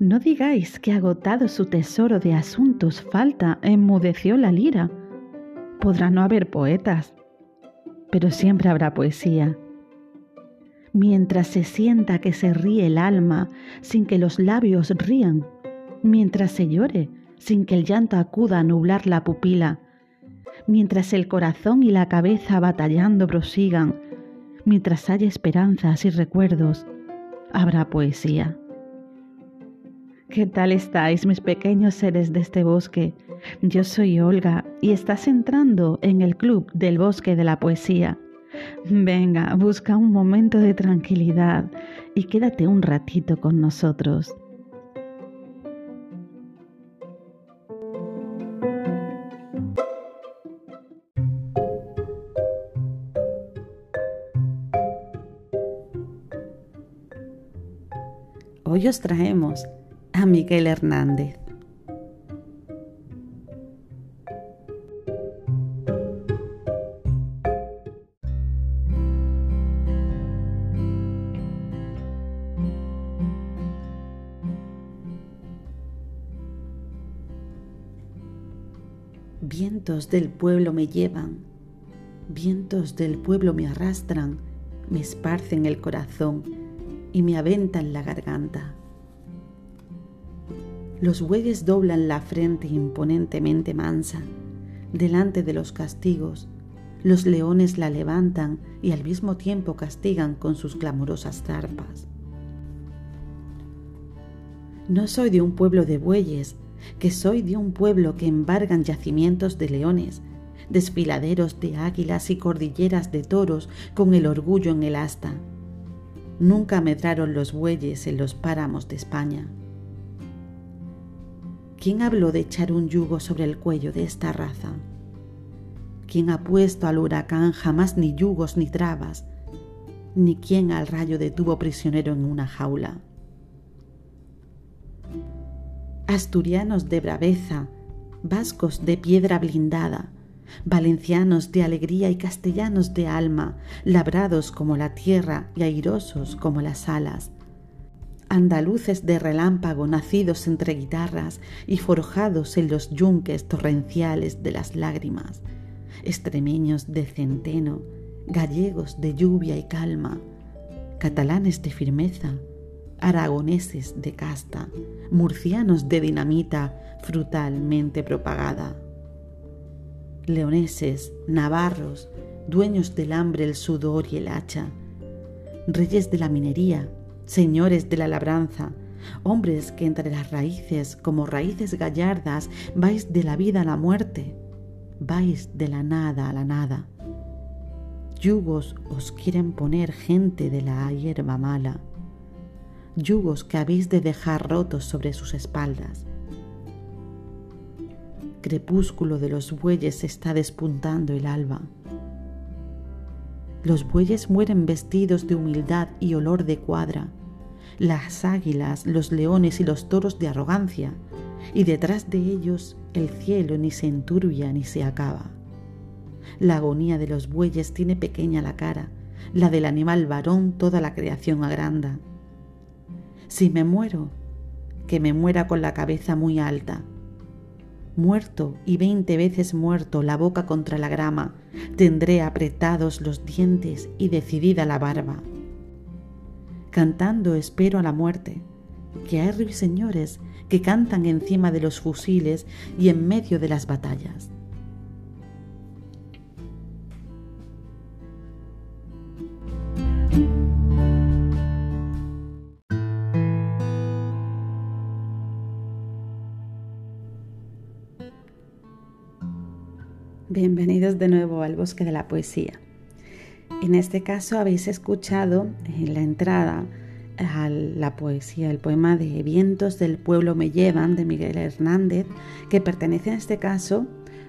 No digáis que agotado su tesoro de asuntos falta, enmudeció la lira. Podrá no haber poetas, pero siempre habrá poesía. Mientras se sienta que se ríe el alma sin que los labios rían, mientras se llore sin que el llanto acuda a nublar la pupila, mientras el corazón y la cabeza batallando prosigan, mientras haya esperanzas y recuerdos, habrá poesía. ¿Qué tal estáis, mis pequeños seres de este bosque? Yo soy Olga y estás entrando en el club del bosque de la poesía. Venga, busca un momento de tranquilidad y quédate un ratito con nosotros. Hoy os traemos a Miguel Hernández. Vientos del pueblo me llevan, vientos del pueblo me arrastran, me esparcen el corazón y me aventan la garganta. Los bueyes doblan la frente imponentemente mansa delante de los castigos. Los leones la levantan y al mismo tiempo castigan con sus clamorosas zarpas. No soy de un pueblo de bueyes, que soy de un pueblo que embargan yacimientos de leones, desfiladeros de águilas y cordilleras de toros con el orgullo en el asta. Nunca medraron los bueyes en los páramos de España. ¿Quién habló de echar un yugo sobre el cuello de esta raza? ¿Quién ha puesto al huracán jamás ni yugos ni trabas? Ni quién al rayo detuvo prisionero en una jaula? Asturianos de braveza, vascos de piedra blindada, valencianos de alegría y castellanos de alma, labrados como la tierra y airosos como las alas, andaluces de relámpago nacidos entre guitarras y forjados en los yunques torrenciales de las lágrimas, extremeños de centeno, gallegos de lluvia y calma, catalanes de firmeza, aragoneses de casta, murcianos de dinamita frutalmente propagada, leoneses, navarros, dueños del hambre, el sudor y el hacha, reyes de la minería, señores de la labranza, hombres que entre las raíces, como raíces gallardas, vais de la vida a la muerte, vais de la nada a la nada. Yugos os quieren poner gente de la hierba mala, yugos que habéis de dejar rotos sobre sus espaldas. Crepúsculo de los bueyes está despuntando el alba. Los bueyes mueren vestidos de humildad y olor de cuadra, las águilas, los leones y los toros de arrogancia, y detrás de ellos el cielo ni se enturbia ni se acaba. La agonía de los bueyes tiene pequeña la cara, la del animal varón toda la creación agranda. Si me muero, que me muera con la cabeza muy alta. Muerto y veinte veces muerto la boca contra la grama, tendré apretados los dientes y decidida la barba cantando espero a la muerte, que hay ruiseñores que cantan encima de los fusiles y en medio de las batallas. Bienvenidos de nuevo al bosque de la poesía. En este caso habéis escuchado en la entrada a la poesía, el poema de Vientos del pueblo me llevan de Miguel Hernández, que pertenece en este caso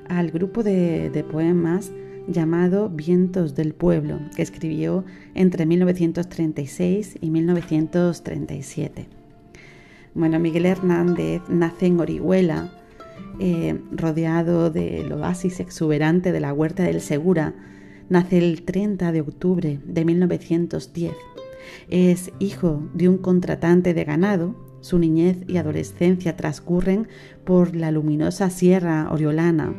al grupo de, de poemas llamado Vientos del Pueblo, que escribió entre 1936 y 1937. Bueno, Miguel Hernández nace en Orihuela eh, rodeado del oasis exuberante de la huerta del Segura, nace el 30 de octubre de 1910. Es hijo de un contratante de ganado. Su niñez y adolescencia transcurren por la luminosa sierra oriolana,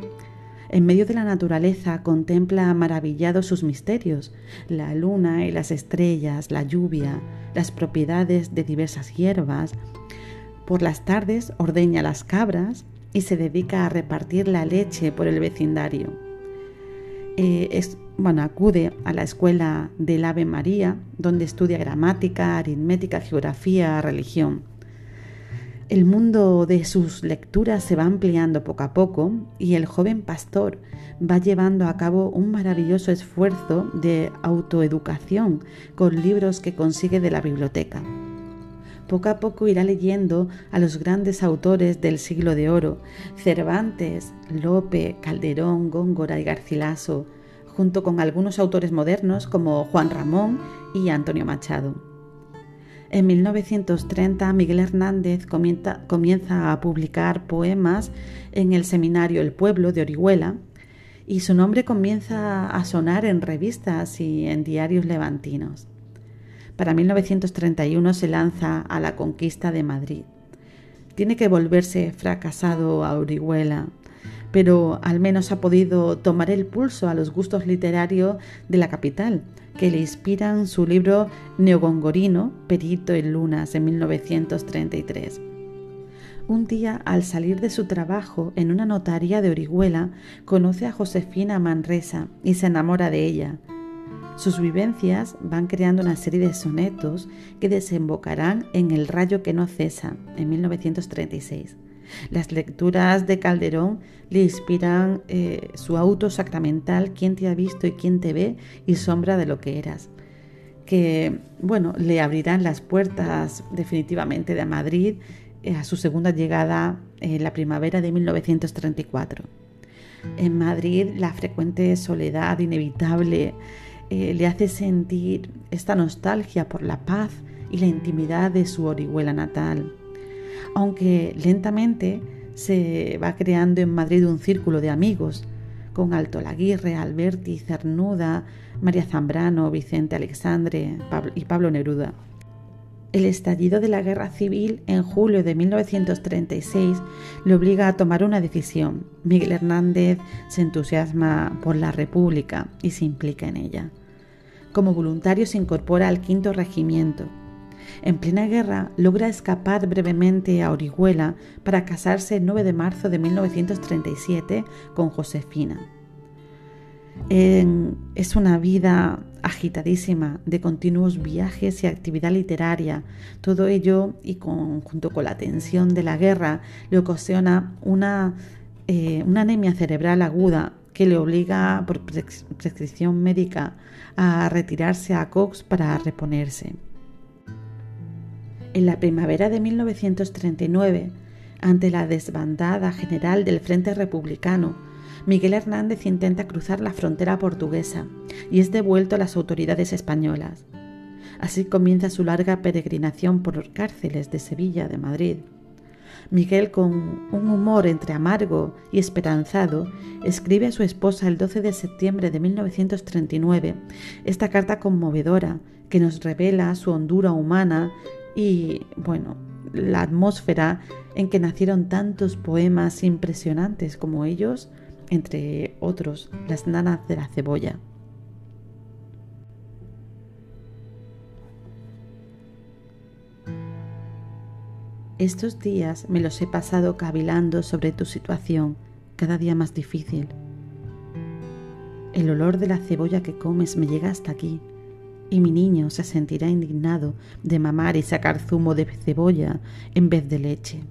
en medio de la naturaleza contempla maravillado sus misterios, la luna y las estrellas, la lluvia, las propiedades de diversas hierbas. Por las tardes ordeña las cabras y se dedica a repartir la leche por el vecindario. Eh, es, bueno, acude a la escuela del Ave María, donde estudia gramática, aritmética, geografía, religión. El mundo de sus lecturas se va ampliando poco a poco y el joven pastor va llevando a cabo un maravilloso esfuerzo de autoeducación con libros que consigue de la biblioteca. Poco a poco irá leyendo a los grandes autores del siglo de oro, Cervantes, Lope, Calderón, Góngora y Garcilaso, junto con algunos autores modernos como Juan Ramón y Antonio Machado. En 1930 Miguel Hernández comienza, a publicar poemas en el seminario El Pueblo de Orihuela y su nombre comienza a sonar en revistas y en diarios levantinos. Para 1931 se lanza a la conquista de Madrid. Tiene que volverse fracasado a Orihuela, pero al menos ha podido tomar el pulso a los gustos literarios de la capital que le inspiran su libro Neogongorino, Perito en Lunas, en 1933. Un día, al salir de su trabajo en una notaría de Orihuela, conoce a Josefina Manresa y se enamora de ella. Sus vivencias van creando una serie de sonetos que desembocarán en El rayo que no cesa, en 1936. Las lecturas de Calderón le inspiran eh, su auto sacramental, quién te ha visto y quién te ve y sombra de lo que eras, que, bueno, le abrirán las puertas definitivamente de Madrid eh, a su segunda llegada en la primavera de 1934. En Madrid la frecuente soledad inevitable eh, le hace sentir esta nostalgia por la paz y la intimidad de su Orihuela natal aunque lentamente se va creando en Madrid un círculo de amigos con Alto Laguirre, Alberti, Cernuda, María Zambrano, Vicente Alexandre y Pablo Neruda. El estallido de la guerra civil en julio de 1936 le obliga a tomar una decisión. Miguel Hernández se entusiasma por la República y se implica en ella. Como voluntario se incorpora al quinto regimiento, en plena guerra logra escapar brevemente a Orihuela para casarse el 9 de marzo de 1937 con Josefina. es una vida agitadísima de continuos viajes y actividad literaria. Todo ello y junto con la tensión de la guerra le ocasiona una, eh, una anemia cerebral aguda que le obliga por prescripción médica a retirarse a Cox para reponerse. En la primavera de 1939, ante la desbandada general del Frente Republicano, Miguel Hernández intenta cruzar la frontera portuguesa y es devuelto a las autoridades españolas. Así comienza su larga peregrinación por cárceles de Sevilla, de Madrid. Miguel, con un humor entre amargo y esperanzado, escribe a su esposa el 12 de septiembre de 1939 esta carta conmovedora que nos revela su hondura humana y, bueno, la atmósfera en que nacieron tantos poemas impresionantes como ellos, entre otros, Las nanas de la cebolla. Estos días me los he pasado cavilando sobre tu situación, cada día más difícil. El olor de la cebolla que comes me llega hasta aquí y mi niño se sentirá indignado de mamar y sacar zumo de cebolla en vez de leche.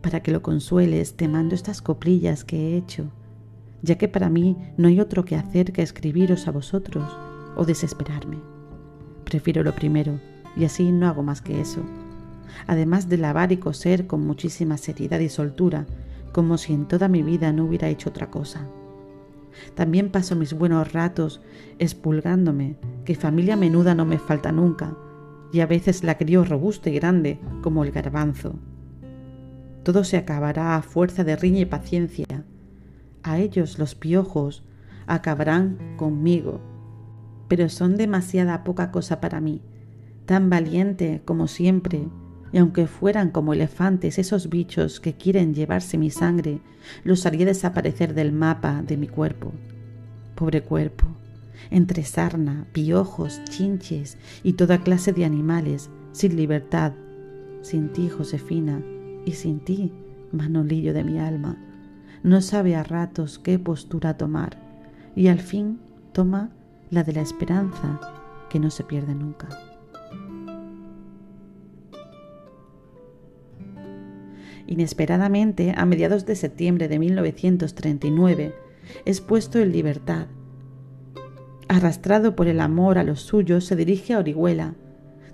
Para que lo consueles, te mando estas coplillas que he hecho, ya que para mí no hay otro que hacer que escribiros a vosotros o desesperarme. Prefiero lo primero, y así no hago más que eso, además de lavar y coser con muchísima seriedad y soltura, como si en toda mi vida no hubiera hecho otra cosa. También paso mis buenos ratos expulgándome, que familia menuda no me falta nunca, y a veces la crío robusta y grande como el garbanzo. todo se acabará a fuerza de riña y paciencia. A ellos los piojos acabarán conmigo, pero son demasiada poca cosa para mí, tan valiente como siempre, y aunque fueran como elefantes esos bichos que quieren llevarse mi sangre, los haría desaparecer del mapa de mi cuerpo. Pobre cuerpo, entre sarna, piojos, chinches y toda clase de animales, sin libertad, sin ti, Josefina, y sin ti, Manolillo de mi alma. No sabe a ratos qué postura tomar, y al fin toma la de la esperanza que no se pierde nunca. Inesperadamente, a mediados de septiembre de 1939, es puesto en libertad. Arrastrado por el amor a los suyos, se dirige a Orihuela,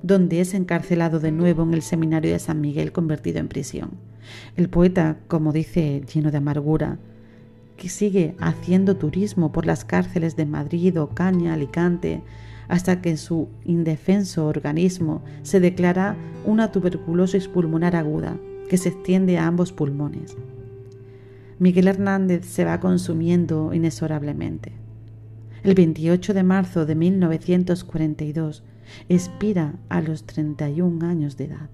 donde es encarcelado de nuevo en el seminario de San Miguel convertido en prisión. El poeta, como dice, lleno de amargura, que sigue haciendo turismo por las cárceles de Madrid, Ocaña, Alicante, hasta que su indefenso organismo se declara una tuberculosis pulmonar aguda que se extiende a ambos pulmones. Miguel Hernández se va consumiendo inexorablemente. El 28 de marzo de 1942 expira a los 31 años de edad.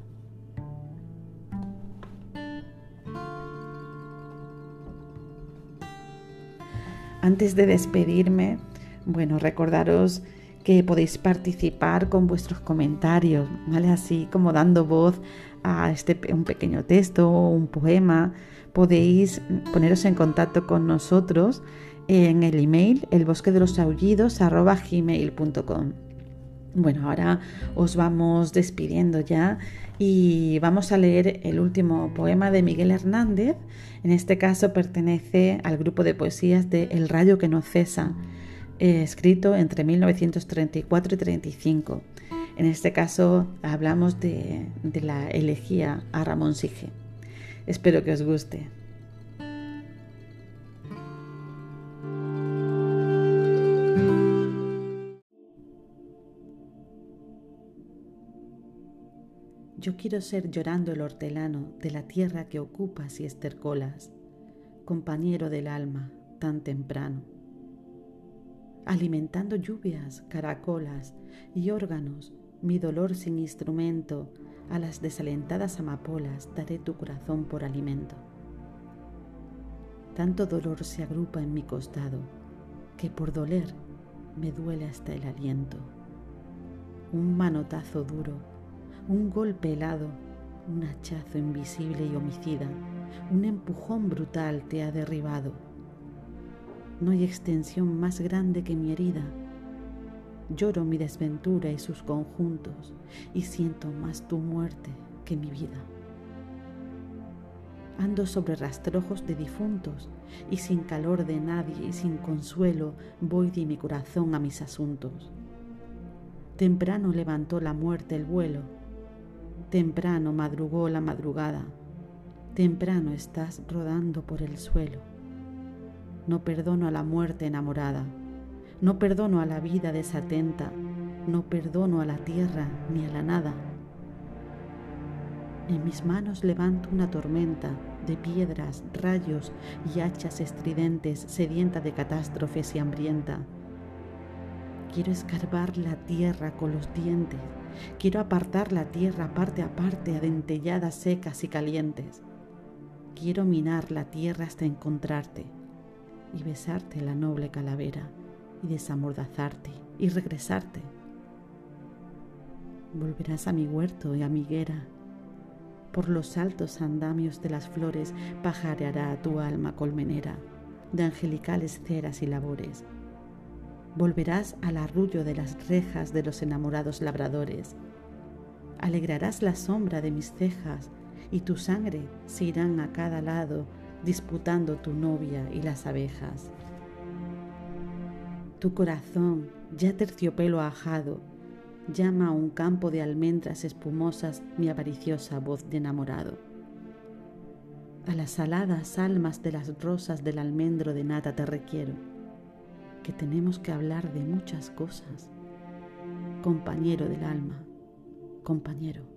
Antes de despedirme, bueno, recordaros que podéis participar con vuestros comentarios, ¿vale? Así como dando voz a este, un pequeño texto o un poema, podéis poneros en contacto con nosotros en el email elbosquedelosaullidos.gmail.com Bueno, ahora os vamos despidiendo ya y vamos a leer el último poema de Miguel Hernández. En este caso pertenece al grupo de poesías de El rayo que no cesa, eh, escrito entre 1934 y 35. En este caso hablamos de, la elegía a Ramón Sige. Espero que os guste. Yo quiero ser llorando el hortelano de la tierra que ocupas y estercolas, compañero del alma tan temprano, alimentando lluvias, caracolas y órganos mi dolor sin instrumento, a las desalentadas amapolas daré tu corazón por alimento. Tanto dolor se agrupa en mi costado, que por doler me duele hasta el aliento. Un manotazo duro, un golpe helado, un hachazo invisible y homicida, un empujón brutal te ha derribado. No hay extensión más grande que mi herida Lloro mi desventura y sus conjuntos y siento más tu muerte que mi vida. Ando sobre rastrojos de difuntos y sin calor de nadie y sin consuelo voy de mi corazón a mis asuntos. Temprano levantó la muerte el vuelo, temprano madrugó la madrugada, temprano estás rodando por el suelo. No perdono a la muerte enamorada no perdono a la vida desatenta, no perdono a la tierra ni a la nada. En mis manos levanto una tormenta de piedras, rayos y hachas estridentes, sedienta de catástrofes y hambrienta. Quiero escarbar la tierra con los dientes, quiero apartar la tierra parte a parte, adentelladas, secas y calientes. Quiero minar la tierra hasta encontrarte y besarte la noble calavera y desamordazarte y regresarte. Volverás a mi huerto y a mi higuera. Por los altos andamios de las flores pajareará tu alma colmenera de angelicales ceras y labores. Volverás al arrullo de las rejas de los enamorados labradores. Alegrarás la sombra de mis cejas y tu sangre se irán a cada lado disputando tu novia y las abejas. Tu corazón, ya terciopelo ajado, llama a un campo de almendras espumosas mi avariciosa voz de enamorado. A las aladas almas de las rosas del almendro de nata te requiero, que tenemos que hablar de muchas cosas. Compañero del alma, compañero.